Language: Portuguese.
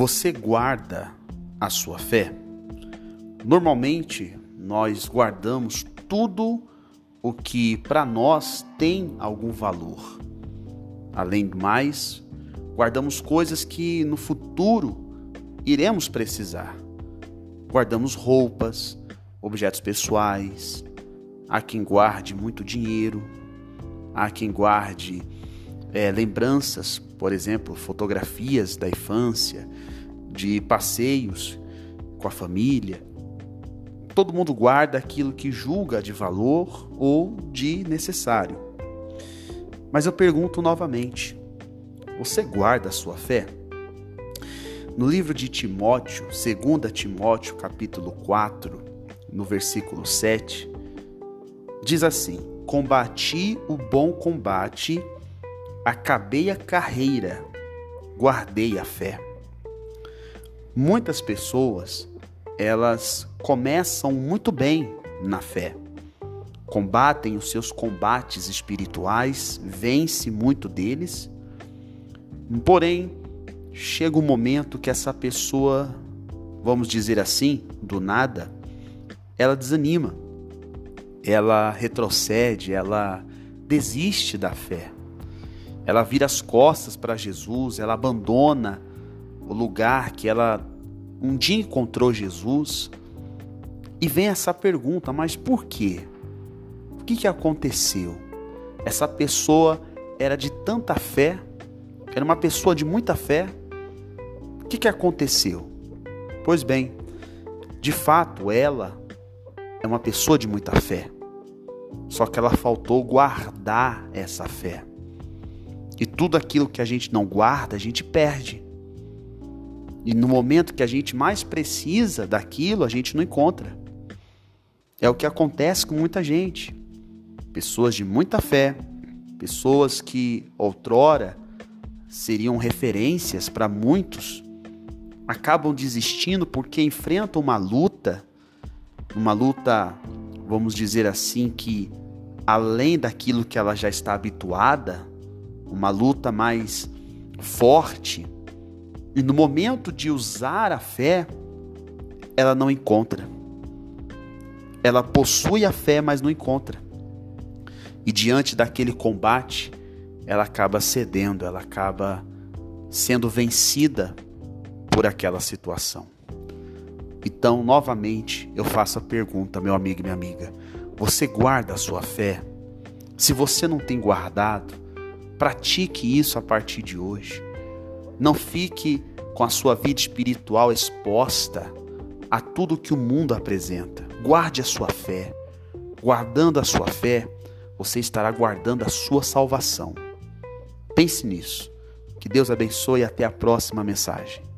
Você guarda a sua fé? Normalmente, nós guardamos tudo o que para nós tem algum valor. Além do mais, guardamos coisas que no futuro iremos precisar. Guardamos roupas, objetos pessoais, há quem guarde muito dinheiro, há quem guarde é, lembranças, por exemplo, fotografias da infância, de passeios com a família. Todo mundo guarda aquilo que julga de valor ou de necessário. Mas eu pergunto novamente: você guarda a sua fé? No livro de Timóteo, 2 Timóteo, capítulo 4, no versículo 7, diz assim: Combati o bom combate, acabei a carreira, guardei a fé. Muitas pessoas, elas começam muito bem na fé. Combatem os seus combates espirituais, vence muito deles. Porém, chega um momento que essa pessoa, vamos dizer assim, do nada, ela desanima. Ela retrocede, ela desiste da fé. Ela vira as costas para Jesus, ela abandona o lugar que ela um dia encontrou Jesus e vem essa pergunta: mas por quê? O que, que aconteceu? Essa pessoa era de tanta fé, era uma pessoa de muita fé. O que, que aconteceu? Pois bem, de fato, ela é uma pessoa de muita fé. Só que ela faltou guardar essa fé. E tudo aquilo que a gente não guarda, a gente perde. E no momento que a gente mais precisa daquilo, a gente não encontra. É o que acontece com muita gente. Pessoas de muita fé, pessoas que outrora seriam referências para muitos, acabam desistindo porque enfrentam uma luta, uma luta, vamos dizer assim, que além daquilo que ela já está habituada, uma luta mais forte, e no momento de usar a fé, ela não encontra. Ela possui a fé, mas não encontra. E diante daquele combate, ela acaba cedendo, ela acaba sendo vencida por aquela situação. Então, novamente, eu faço a pergunta, meu amigo e minha amiga: você guarda a sua fé? Se você não tem guardado, pratique isso a partir de hoje. Não fique com a sua vida espiritual exposta a tudo que o mundo apresenta. Guarde a sua fé. Guardando a sua fé, você estará guardando a sua salvação. Pense nisso. Que Deus abençoe e até a próxima mensagem.